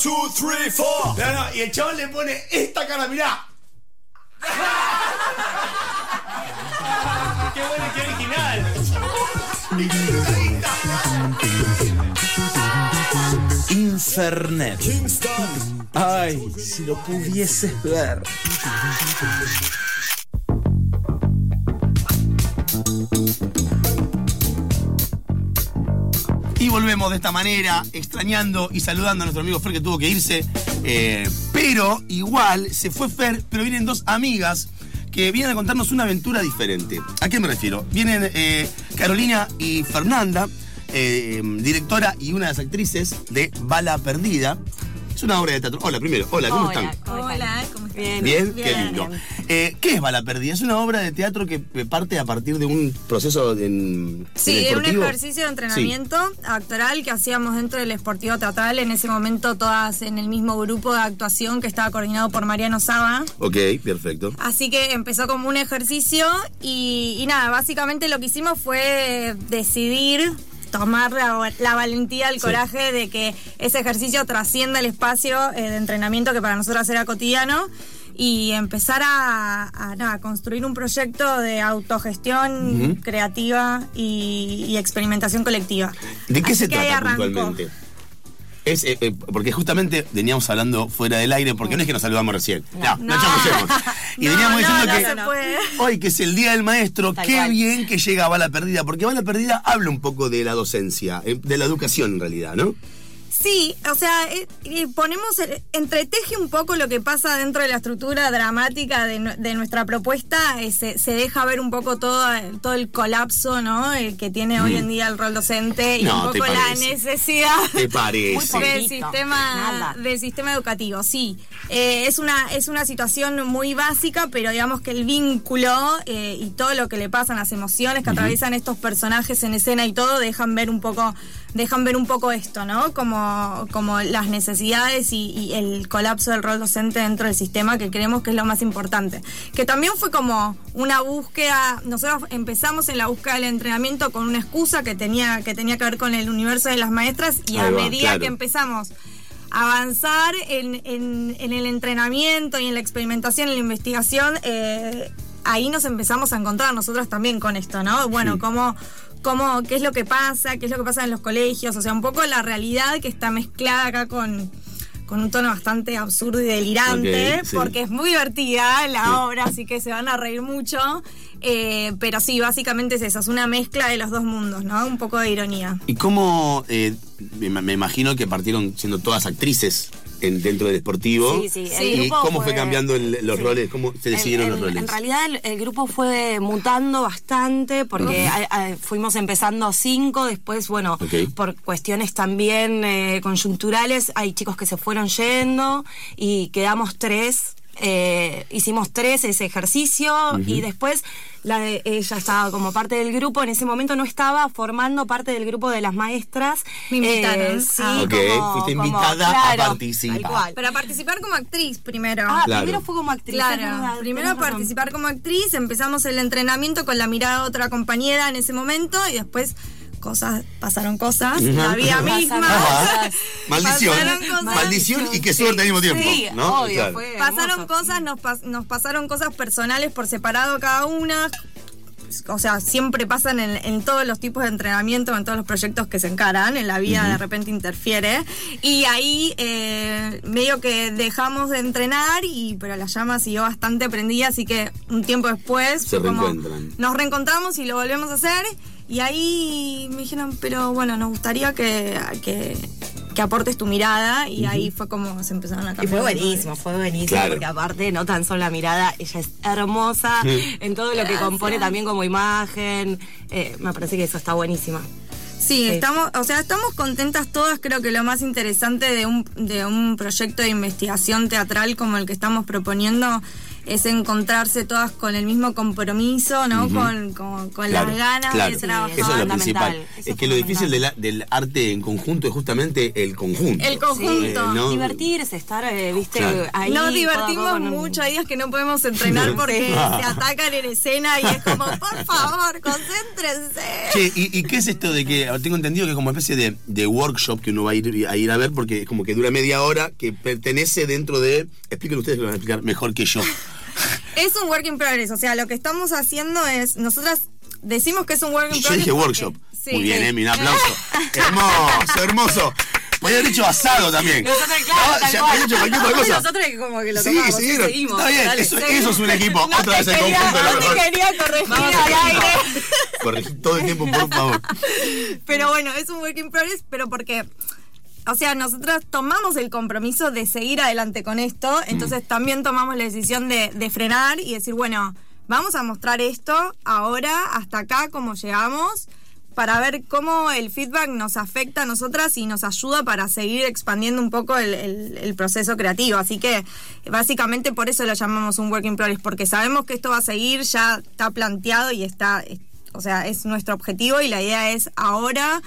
two, three, four. No, no, y el chaval le pone esta cara, mirá. qué bueno, qué original. Infernet. Kingston. Ay, si lo pudieses ver. Volvemos de esta manera, extrañando y saludando a nuestro amigo Fer que tuvo que irse. Eh, pero igual se fue Fer, pero vienen dos amigas que vienen a contarnos una aventura diferente. ¿A qué me refiero? Vienen eh, Carolina y Fernanda, eh, directora y una de las actrices de Bala Perdida. Es una obra de teatro. Hola, primero. Hola, ¿cómo Hola, están? Hola. Bien. Bien, Bien, qué lindo. Eh, ¿Qué es Bala Perdida? Es una obra de teatro que eh, parte a partir de un proceso en, Sí, era un ejercicio de entrenamiento actoral que hacíamos dentro del Esportivo Teatral, en ese momento todas en el mismo grupo de actuación que estaba coordinado por Mariano Saba. Ok, perfecto. Así que empezó como un ejercicio y, y nada, básicamente lo que hicimos fue decidir tomar la, la valentía, el Sí. coraje de que ese ejercicio trascienda el espacio eh, de entrenamiento que para nosotros era cotidiano y empezar a, a, nada, construir un proyecto de autogestión creativa y, y experimentación colectiva. ¿De qué Así se trata puntualmente? Es, eh, eh, porque justamente veníamos hablando fuera del aire, porque no es que nos saludamos recién. No, no, No. Y veníamos diciendo que hoy, que es el Día del Maestro, Tal qué cual. bien que llega Bala Perdida, porque Bala Perdida habla un poco de la docencia, eh, de la educación en realidad, ¿no? Sí, o sea, eh, eh, ponemos, el- entreteje un poco lo que pasa dentro de la estructura dramática de, nu- de nuestra propuesta, eh, se, se deja ver un poco todo, el- todo el colapso, ¿no? El que tiene hoy en día el rol docente y Mm. No, un ¿te poco la necesidad del sistema nada. del sistema educativo, sí. Eh, es una es una situación muy básica, pero digamos que el vínculo eh, y todo lo que le pasan, las emociones que atraviesan estos personajes en escena y todo, dejan ver un poco dejan ver un poco esto, ¿no? Como, como las necesidades y, y el colapso del rol docente dentro del sistema, que creemos que es lo más importante. Que también fue como una búsqueda, nosotros empezamos en la búsqueda del entrenamiento con una excusa que tenía, que tenía que ver con el universo de las maestras y a va, medida claro. que empezamos a avanzar en, en- en el entrenamiento y en la experimentación, en la investigación, eh, ahí nos empezamos a encontrar nosotros también con esto, ¿no? Bueno, Sí. cómo, cómo, qué es lo que pasa, qué es lo que pasa en los colegios, o sea, un poco la realidad que está mezclada acá con, con un tono bastante absurdo y delirante, sí. porque es muy divertida la obra, así que se van a reír mucho. Eh, pero sí, básicamente es eso, es una mezcla de los dos mundos, ¿no? Un poco de ironía. ¿Y cómo, eh, me imagino que partieron siendo todas actrices en, dentro del deportivo? Sí, sí, el ¿Y grupo cómo fue, cambiando el- los sí. roles? ¿Cómo se decidieron los roles? En realidad el, el grupo fue mutando bastante porque a- a- fuimos empezando cinco, después, bueno, por cuestiones también eh, conjunturales, hay chicos que se fueron yendo y quedamos tres. Eh, hicimos tres ese ejercicio y después la de- ella estaba como parte del grupo, en ese momento no estaba formando parte del grupo de las maestras. Me invitaron. Eh, sí, Ah. Ok, como- fuiste como- invitada a participar. Para participar como actriz primero. Ah, Claro. primero fue como actriz. Claro, verdad, primero participar como actriz, empezamos el entrenamiento con la mirada de otra compañera en ese momento y después cosas, pasaron cosas, la vida misma. Maldición. Cosas. Maldición y qué suerte al mismo tiempo. Sí, ¿no? obvio, Claro. fue Pasaron cosas, nos, pas- nos pasaron cosas personales por separado cada una. O sea, siempre pasan en, en todos los tipos de entrenamiento, en todos los proyectos que se encaran, en la vida de repente interfiere. Y ahí eh, medio que dejamos de entrenar, y pero la llama siguió bastante prendida, así que un tiempo después Se reencuentran. nos reencontramos y lo volvemos a hacer. Y ahí me dijeron, pero bueno, nos gustaría que, que, que aportes tu mirada. Y ahí fue como se empezaron a Y cambiar. fue los roles. buenísimo, fue buenísimo, Claro. porque aparte, no tan solo la mirada, ella es hermosa en todo lo que compone también como imagen. Eh, me parece que eso está buenísima. Sí, Sí. estamos, o sea, estamos contentas todas. Creo que lo más interesante de un, de un proyecto de investigación teatral como el que estamos proponiendo es encontrarse todas con el mismo compromiso, ¿no? Con, con, con Claro, las ganas claro. de trabajar. Eso es lo fundamental, principal. eso Es que lo difícil de la- del arte en conjunto es justamente el conjunto. El conjunto. Eh, ¿no? Divertirse, estar, eh, viste, Claro. ahí. Nos divertimos con mucho, hay días que no podemos entrenar porque Sí. se atacan en escena y es como, por favor, concéntrense. Che, ¿y, y qué es esto de que tengo entendido que es como especie de, de workshop que uno va a ir, a ir a ver porque es como que dura media hora que pertenece dentro de. Expliquen ustedes que lo van a explicar mejor que yo. Es un work in progress, o sea, lo que estamos haciendo es, nosotras decimos que es un work in Y yo progress. dije workshop. Sí. Muy bien, Emi, un aplauso. hermoso, hermoso. Podría haber dicho asado también. Nosotros, claro, No, tal ya podría hecho cualquier otra cosa. Nosotros como que lo Sí, tomamos, siguieron. seguimos. Está bien, dale, eso, seguimos. eso es un equipo. No Otra te vez el quería- conjunto de lo no te mejor. quería corregir al aire. Corregí todo el tiempo, por favor. Pero bueno, es un work in progress, pero porque, o sea, nosotras tomamos el compromiso de seguir adelante con esto, entonces también tomamos la decisión de, de frenar y decir, bueno, vamos a mostrar esto ahora, hasta acá, cómo llegamos, para ver cómo el feedback nos afecta a nosotras y nos ayuda para seguir expandiendo un poco el, el- el proceso creativo. Así que básicamente por eso lo llamamos un work in progress, porque sabemos que esto va a seguir, ya está planteado y está, o sea, es nuestro objetivo y la idea es ahora.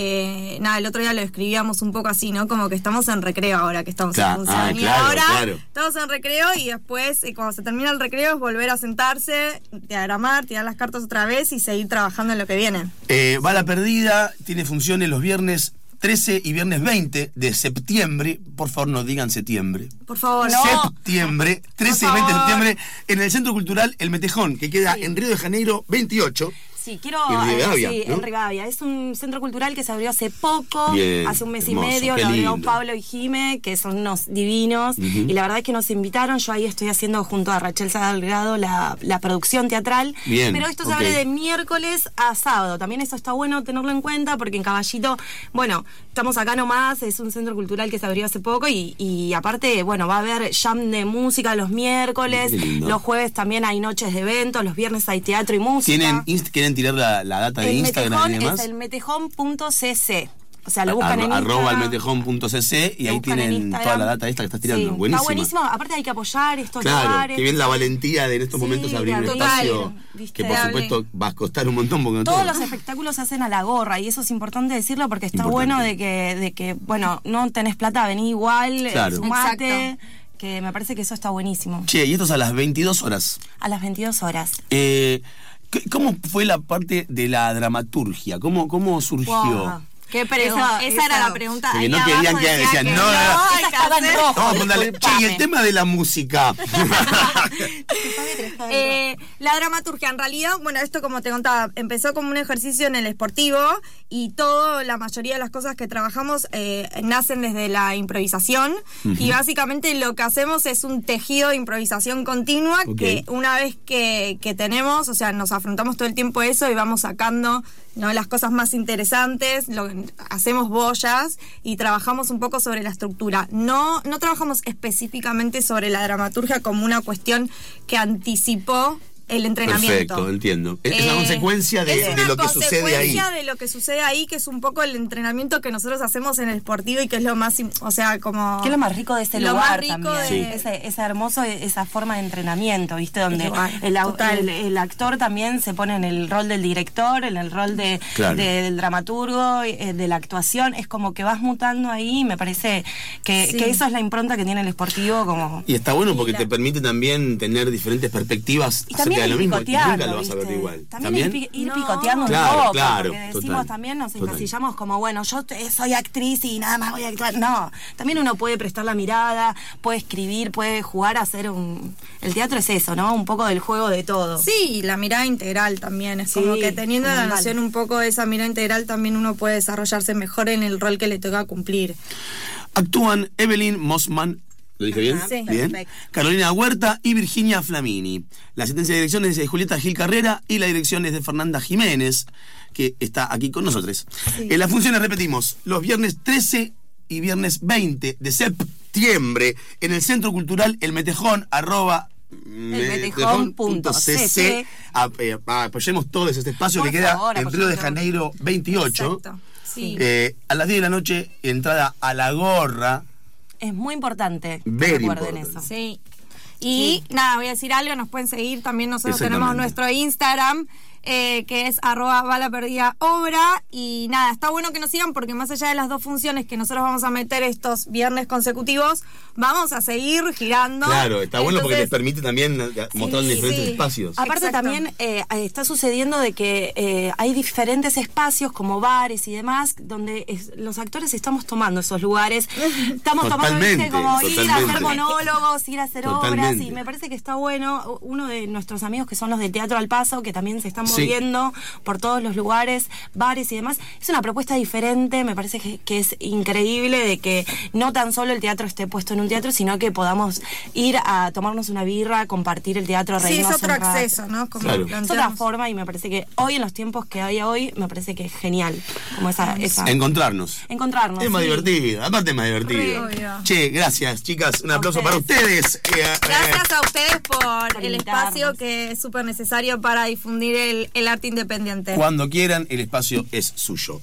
Eh, nada, el otro día lo escribíamos un poco así, ¿no? Como que estamos en recreo ahora, que estamos Claro, en función. ah, y claro, ahora claro. estamos en recreo y después, eh, cuando se termina el recreo, es volver a sentarse, diagramar, tirar las cartas otra vez y seguir trabajando en lo que viene. Eh, va la perdida, tiene funciones los viernes 13 y viernes 20 de septiembre. Por favor, no digan septiembre. Por favor, Septiembre, 13 y Por 20 de septiembre, en el Centro Cultural El Metejón, que queda en Río de Janeiro 28. Sí, quiero. En eh, Rivadavia, sí, ¿no? en Rivadavia. Es un centro cultural que se abrió hace poco, Bien, hace un mes hermoso, y medio. Lo abrió. Pablo y Jime, que son unos divinos. Y la verdad es que nos invitaron. Yo ahí estoy haciendo junto a Rachel Salgado la, la producción teatral. Bien, Pero esto se ok. abre de miércoles a sábado. También eso está bueno tenerlo en cuenta porque en Caballito, bueno, estamos acá nomás. Es un centro cultural que se abrió hace poco. Y, y aparte, bueno, va a haber jam de música los miércoles. Los jueves también hay noches de eventos. Los viernes hay teatro y música. ¿Tienen, ¿Quieren tirar la, la data de El Instagram metejón y demás? es el metejón.cc. O sea, lo buscan en Arro- Instagram. arroba almetejón.cc y ahí en tienen toda la data esta que estás tirando. Sí, Buenísima. Está buenísimo. Aparte hay que apoyar estos Claro, lugares. que bien la valentía de en estos Sí, momentos abrir un total, espacio viste, que por supuesto va a costar un montón porque no Todos todo- los espectáculos se hacen a la gorra y eso es importante decirlo porque está Importante. bueno de que, de que, bueno, no tenés plata, vení igual, Claro. sumate, Exacto. que me parece que eso está buenísimo. Che, y esto es a las 22 horas. A las 22 horas. Eh, ¿qué- ¿Cómo fue la parte de la dramaturgia? ¿Cómo, cómo surgió? Qué Esa, pregunta. esa era la pregunta. Porque no querían que decía decían, no, no, no. que. Vamos a ponerle. Che, y el tema de la música. Eh, la dramaturgia, en realidad, bueno, esto como te contaba, empezó como un ejercicio en el esportivo y todo, la mayoría de las cosas que trabajamos eh, nacen desde la improvisación y básicamente lo que hacemos es un tejido de improvisación continua Ok. que una vez que, que tenemos, o sea, nos afrontamos todo el tiempo eso y vamos sacando ¿no? las cosas más interesantes, lo, hacemos boyas y trabajamos un poco sobre la estructura. No, no trabajamos específicamente sobre la dramaturgia como una cuestión que anticipó el entrenamiento. Perfecto, entiendo. Es, es una Eh, consecuencia de, es lo que sucede ahí. consecuencia de lo que sucede ahí, que es un poco el entrenamiento que nosotros hacemos en el esportivo y que es lo más, o sea, como... Que es lo más rico de este Lo lugar más rico también. de- Ese, ese hermoso, esa forma de entrenamiento, ¿viste? Donde el, actor también se pone en el rol del director, en el rol de, Claro. de- del dramaturgo, eh, de la actuación. Es como que vas mutando ahí y me parece que, Sí. que eso es la impronta que tiene el esportivo como... Y está bueno porque Y la- te permite también tener diferentes perspectivas Y acerca también ir lo mismo. picoteando, Nunca lo vas a ver igual. También, ir pi- ir, No. picoteando Claro, un poco, claro, porque decimos total, también, nos total. encasillamos como, bueno, yo soy actriz y nada más voy a actuar. No, también uno puede prestar la mirada, puede escribir, puede jugar a hacer un... El teatro es eso, ¿no? Un poco del juego de todo. Sí, la mirada integral también. Es Sí, como que teniendo la noción un poco de esa mirada integral, también uno puede desarrollarse mejor en el rol que le toca cumplir. Actúan Evelyn Mossman. ¿Lo dije bien? Sí. Bien. Perfecto. Carolina Huerta y Virginia Flamini. La asistencia de dirección es de Julieta Gil Carrera y la dirección es de Fernanda Jiménez, que está aquí con nosotros. En las funciones repetimos, los viernes 13 y viernes 20 de septiembre en el Centro Cultural El Metejón, arroba Metejón.cc. Ap- eh, Apoyemos todos este espacio Por que queda favor, en Río de. Janeiro 28. Exacto. Sí. Eh, a las 10 de la noche, entrada a la gorra. Es muy importante que Very recuerden important. eso. Sí. Y nada, voy a decir algo, nos pueden seguir, también nosotros tenemos nuestro Instagram. Eh, que es arroba bala perdida obra y nada, está bueno que nos sigan porque más allá de las dos funciones que nosotros vamos a meter estos viernes consecutivos, vamos a seguir girando. Claro, está bueno porque les permite también mostrar en diferentes sí. espacios. Aparte Exacto. también eh, está sucediendo de que eh, hay diferentes espacios como bares y demás donde es- los actores estamos tomando esos lugares. Estamos tomando Totalmente, ¿viste? como ir a hacer monólogos, ir a hacer obras y me parece que está bueno. Uno de nuestros amigos que son los del Teatro al Paso, que también se están Sí. moviendo por todos los lugares, bares y demás, es una propuesta diferente, me parece que, que es increíble de que no tan solo el teatro esté puesto en un teatro, sino que podamos ir a tomarnos una birra, compartir el teatro, Sí, es reírnos otro rato. acceso, ¿no? Como Claro. Es otra forma y me parece que hoy en los tiempos que hay hoy, me parece que es genial. Como esa, esa Encontrarnos. encontrarnos. Es más sí. divertido, aparte es más divertido. Che, gracias, chicas. Un aplauso para ustedes. Eh, eh, Gracias a ustedes por, Por el invitarnos. espacio que es súper necesario para difundir el, arte independiente. Cuando quieran, el espacio es suyo.